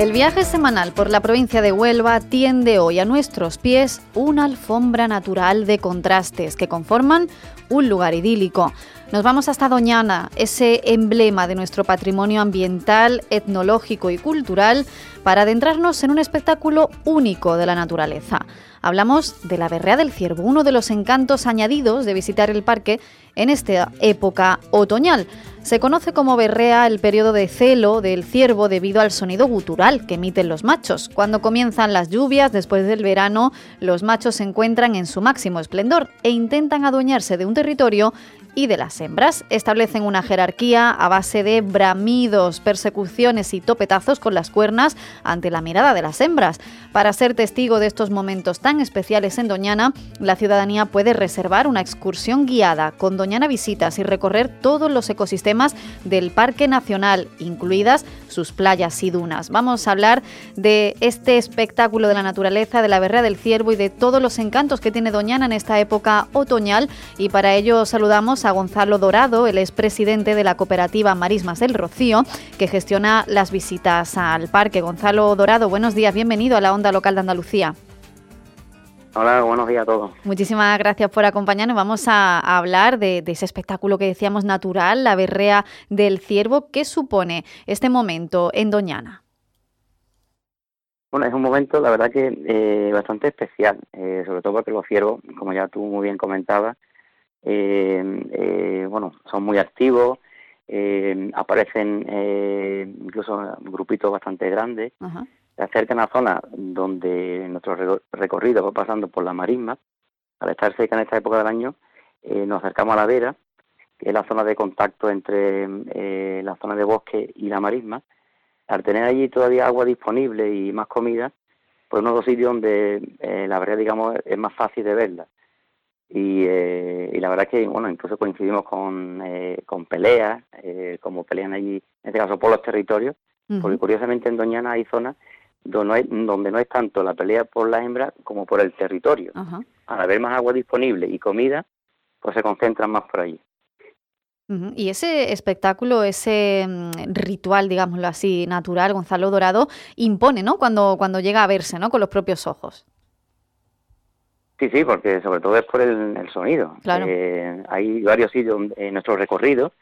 El viaje semanal por la provincia de Huelva tiende hoy a nuestros pies una alfombra natural de contrastes que conforman un lugar idílico. Nos vamos hasta Doñana, ese emblema de nuestro patrimonio ambiental, etnológico y cultural, para adentrarnos en un espectáculo único de la naturaleza. Hablamos de la Berrea del Ciervo, uno de los encantos añadidos de visitar el parque en esta época otoñal. Se conoce como berrea el periodo de celo del ciervo debido al sonido gutural que emiten los machos. Cuando comienzan las lluvias, después del verano, los machos se encuentran en su máximo esplendor e intentan adueñarse de un territorio y de las hembras. Establecen una jerarquía a base de bramidos, persecuciones y topetazos con las cuernas ante la mirada de las hembras. Para ser testigo de estos momentos tan especiales en Doñana, la ciudadanía puede reservar una excursión guiada con Doñana Visitas y recorrer todos los ecosistemas del Parque Nacional, incluidas sus playas y dunas. Vamos a hablar de este espectáculo de la naturaleza, de la berrea del ciervo y de todos los encantos que tiene Doñana en esta época otoñal y para ello saludamos a Gonzalo Dorado, el es presidente de la cooperativa Marismas del Rocío, que gestiona las visitas al parque. Gonzalo Dorado, buenos días, bienvenido a la Onda Local de Andalucía. Hola, buenos días a todos. Muchísimas gracias por acompañarnos. Vamos a, hablar de, ese espectáculo que decíamos natural, la berrea del ciervo. ¿Qué supone este momento en Doñana? Bueno, es un momento, la verdad que eh, bastante especial, eh, sobre todo porque los ciervos, como ya tú muy bien comentabas, eh, eh, bueno, son muy activos, eh, aparecen eh, incluso grupitos bastante grandes, se acercan a zonas donde nuestro recorrido va pasando por la marisma, al estar cerca en esta época del año, eh, nos acercamos a la vera, que es la zona de contacto entre eh, la zona de bosque y la marisma, al tener allí todavía agua disponible y más comida, pues uno de los sitios donde eh, la verdad, digamos, es más fácil de verla. Eh, y, la verdad es que, bueno, incluso coincidimos con, eh, con peleas, eh, como pelean allí, en este caso por los territorios, porque curiosamente en Doñana hay zonas donde no, hay, donde no es tanto la pelea por la hembra como por el territorio. Al haber más agua disponible y comida, pues se concentran más por allí. Y ese espectáculo, ese mm, ritual, digámoslo así, natural, Gonzalo Dorado, impone, ¿no? Cuando, cuando llega a verse, ¿no? Con los propios ojos. Sí, sí, porque sobre todo es por el, sonido. Eh, hay varios sitios en nuestro recorrido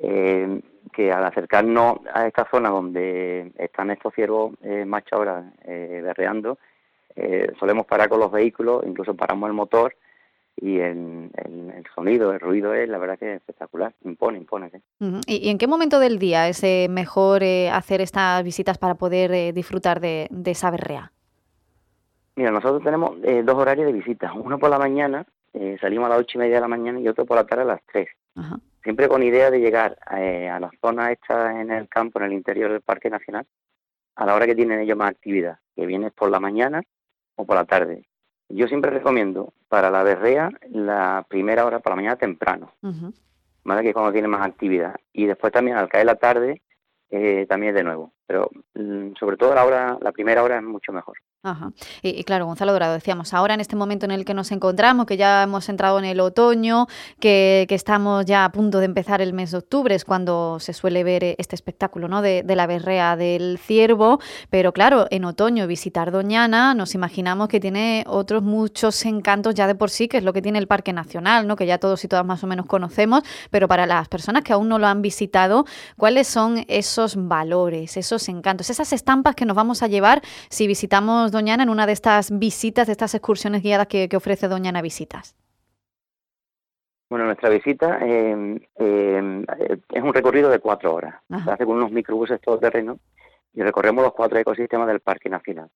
eh, que al acercarnos a esta zona donde están estos ciervos eh, machos ahora eh, berreando, eh, solemos parar con los vehículos, incluso paramos el motor y el, el, sonido, el ruido es la verdad que es espectacular, impone, impone. ¿Y, en qué momento del día es mejor hacer estas visitas para poder disfrutar de, de esa berrea? Mira, nosotros tenemos eh, dos horarios de visitas. Uno por la mañana, eh, salimos a las ocho y media de la mañana y otro por la tarde a las tres. Siempre con idea de llegar eh, a las zonas hechas en el campo, en el interior del Parque Nacional, a la hora que tienen ellos más actividad, que viene por la mañana o por la tarde. Yo siempre recomiendo para la berrea la primera hora por la mañana temprano, ¿vale? que es cuando tiene más actividad. Y después también al caer la tarde, eh, también de nuevo. Pero mm, sobre todo la hora, la primera hora es mucho mejor. Ajá. Y, claro, Gonzalo Dorado, decíamos, ahora en este momento en el que nos encontramos, que ya hemos entrado en el otoño, que, estamos ya a punto de empezar el mes de octubre, es cuando se suele ver eh, este espectáculo ¿no? de, la berrea del ciervo, pero claro, en otoño visitar Doñana nos imaginamos que tiene otros muchos encantos ya de por sí, que es lo que tiene el Parque Nacional, ¿no? que ya todos y todas más o menos conocemos, pero para las personas que aún no lo han visitado, ¿cuáles son esos valores, esos encantos, esas estampas que nos vamos a llevar si visitamos Doñana, en una de estas visitas, de estas excursiones guiadas que, ofrece Doñana Visitas? Bueno, nuestra visita eh, eh, es un recorrido de cuatro horas. Se hace con unos microbuses todoterreno y recorremos los cuatro ecosistemas del Parque Nacional.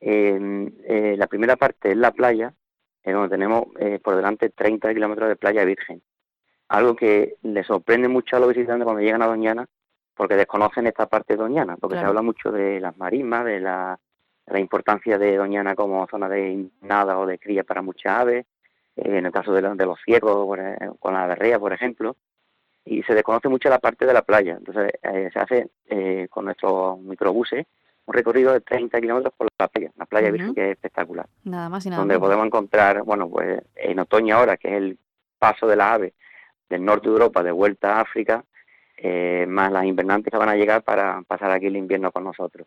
Eh, la primera parte es la playa, en donde tenemos por delante 30 kilómetros de playa virgen. Algo que le sorprende mucho a los visitantes cuando llegan a Doñana, porque desconocen esta parte de Doñana, porque se habla mucho de las marismas, de la la importancia de Doñana como zona de nada o de cría para muchas aves, en el caso de, los ciegos, con la berrea, por ejemplo, y se desconoce mucho la parte de la playa. Entonces se hace con nuestros microbuses un recorrido de 30 kilómetros por la playa, la playa virgen que es espectacular. Nada más y nada Donde podemos encontrar, bueno, pues en otoño ahora, que es el paso de las aves del norte de Europa de vuelta a África, eh, más las invernantes que van a llegar para pasar aquí el invierno con nosotros.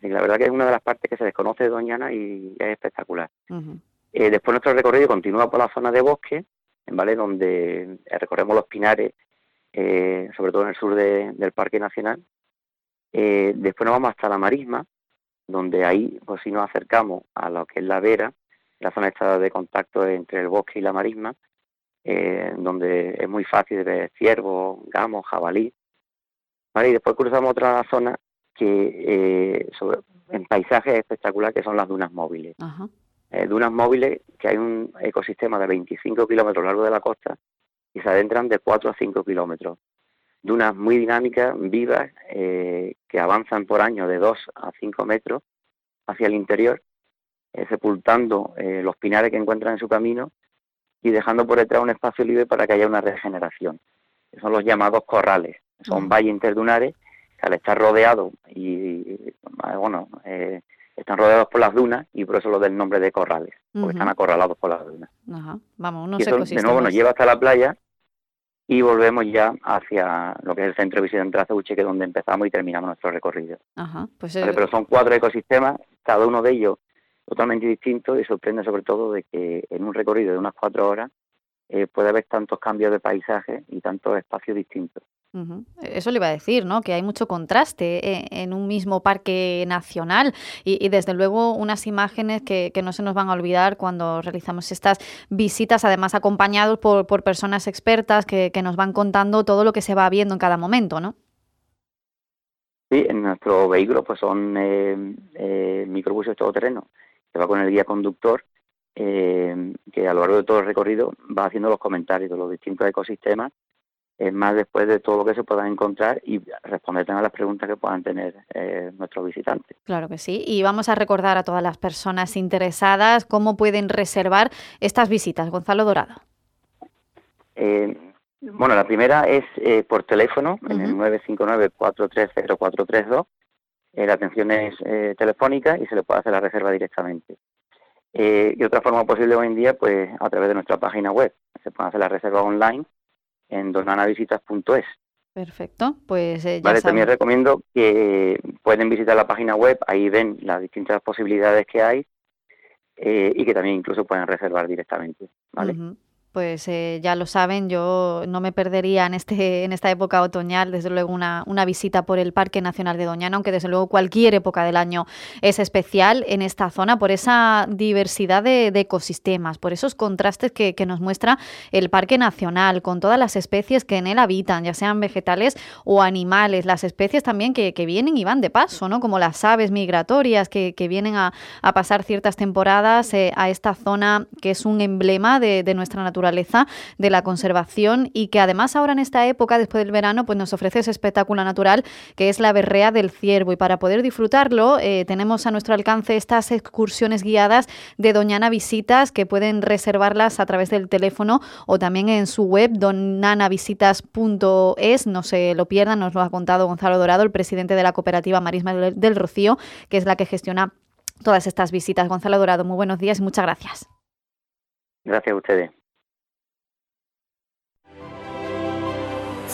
Y la verdad que es una de las partes que se desconoce de Doñana y es espectacular. Eh, después nuestro recorrido continúa por la zona de bosque, ¿vale? donde recorremos los pinares, eh, sobre todo en el sur del Parque Nacional, eh, después nos vamos hasta la marisma, donde ahí, pues si nos acercamos a lo que es la vera, la zona esta de contacto entre el bosque y la marisma, eh, donde es muy fácil ver ciervos, gamos, jabalí. ¿vale? Y después cruzamos otra zona que eh, sobre, en paisajes espectaculares que son las dunas móviles. Eh, dunas móviles que hay un ecosistema de 25 kilómetros a lo largo de la costa y se adentran de 4 a 5 kilómetros dunas muy dinámicas, vivas, eh, que avanzan por año de 2 a 5 metros hacia el interior, sepultando los pinares que encuentran en su camino y dejando por detrás un espacio libre para que haya una regeneración. Son los llamados corrales, son valles interdunares que al estar rodeados y, bueno, están rodeados por las dunas y por eso lo del nombre de corrales, porque están acorralados por las dunas. Vamos, unos y eso, de nuevo nos lleva hasta la playa y volvemos ya hacia lo que es el centro de visita de Azuche, que es donde empezamos y terminamos nuestro recorrido. Pues, Pero son cuatro ecosistemas, cada uno de ellos totalmente distinto y sorprende sobre todo de que en un recorrido de unas cuatro horas eh, puede haber tantos cambios de paisaje y tantos espacios distintos. Eso le iba a decir, ¿no? Que hay mucho contraste eh, en un mismo parque nacional y, desde luego unas imágenes que, no se nos van a olvidar cuando realizamos estas visitas, además acompañados por, personas expertas que, nos van contando todo lo que se va viendo en cada momento, ¿no? Sí, en nuestro vehículo pues son eh, eh, microbuses todoterreno que va con el guía conductor eh, que a lo largo de todo el recorrido va haciendo los comentarios de los distintos ecosistemas es más después de todo lo que se puedan encontrar y responder a las preguntas que puedan tener eh, nuestros visitantes. Claro que sí. Y vamos a recordar a todas las personas interesadas cómo pueden reservar estas visitas. Gonzalo Dorado. Eh, bueno, la primera es por teléfono, en el 959-430-432. La atención es telefónica y se le puede hacer la reserva directamente. y otra forma posible hoy en día, pues a través de nuestra página web. Se puede hacer la reserva online en donanavisitas.es. Perfecto, pues eh, ya vale, también recomiendo que pueden visitar la página web, ahí ven las distintas posibilidades que hay eh, y que también incluso pueden reservar directamente, ¿vale? Pues eh, ya lo saben, yo no me perdería en, este, en esta época otoñal, desde luego, una, una, visita por el Parque Nacional de Doñana, aunque desde luego cualquier época del año es especial en esta zona por esa diversidad de, ecosistemas, por esos contrastes que, nos muestra el Parque Nacional, con todas las especies que en él habitan, ya sean vegetales o animales, las especies también que, vienen y van de paso, ¿no? como las aves migratorias que, vienen a, pasar ciertas temporadas eh, a esta zona que es un emblema de, de nuestra naturaleza naturaleza, de la conservación y que además ahora en esta época, después del verano, pues nos ofrece ese espectáculo natural que es la berrea del ciervo. Y para poder disfrutarlo, eh, tenemos a nuestro alcance estas excursiones guiadas de Doñana Visitas que pueden reservarlas a través del teléfono o también en su web donanavisitas.es. No se lo pierdan, nos lo ha contado Gonzalo Dorado, el presidente de la cooperativa Marisma del Rocío, que es la que gestiona todas estas visitas. Gonzalo Dorado, muy buenos días y muchas gracias. Gracias a ustedes.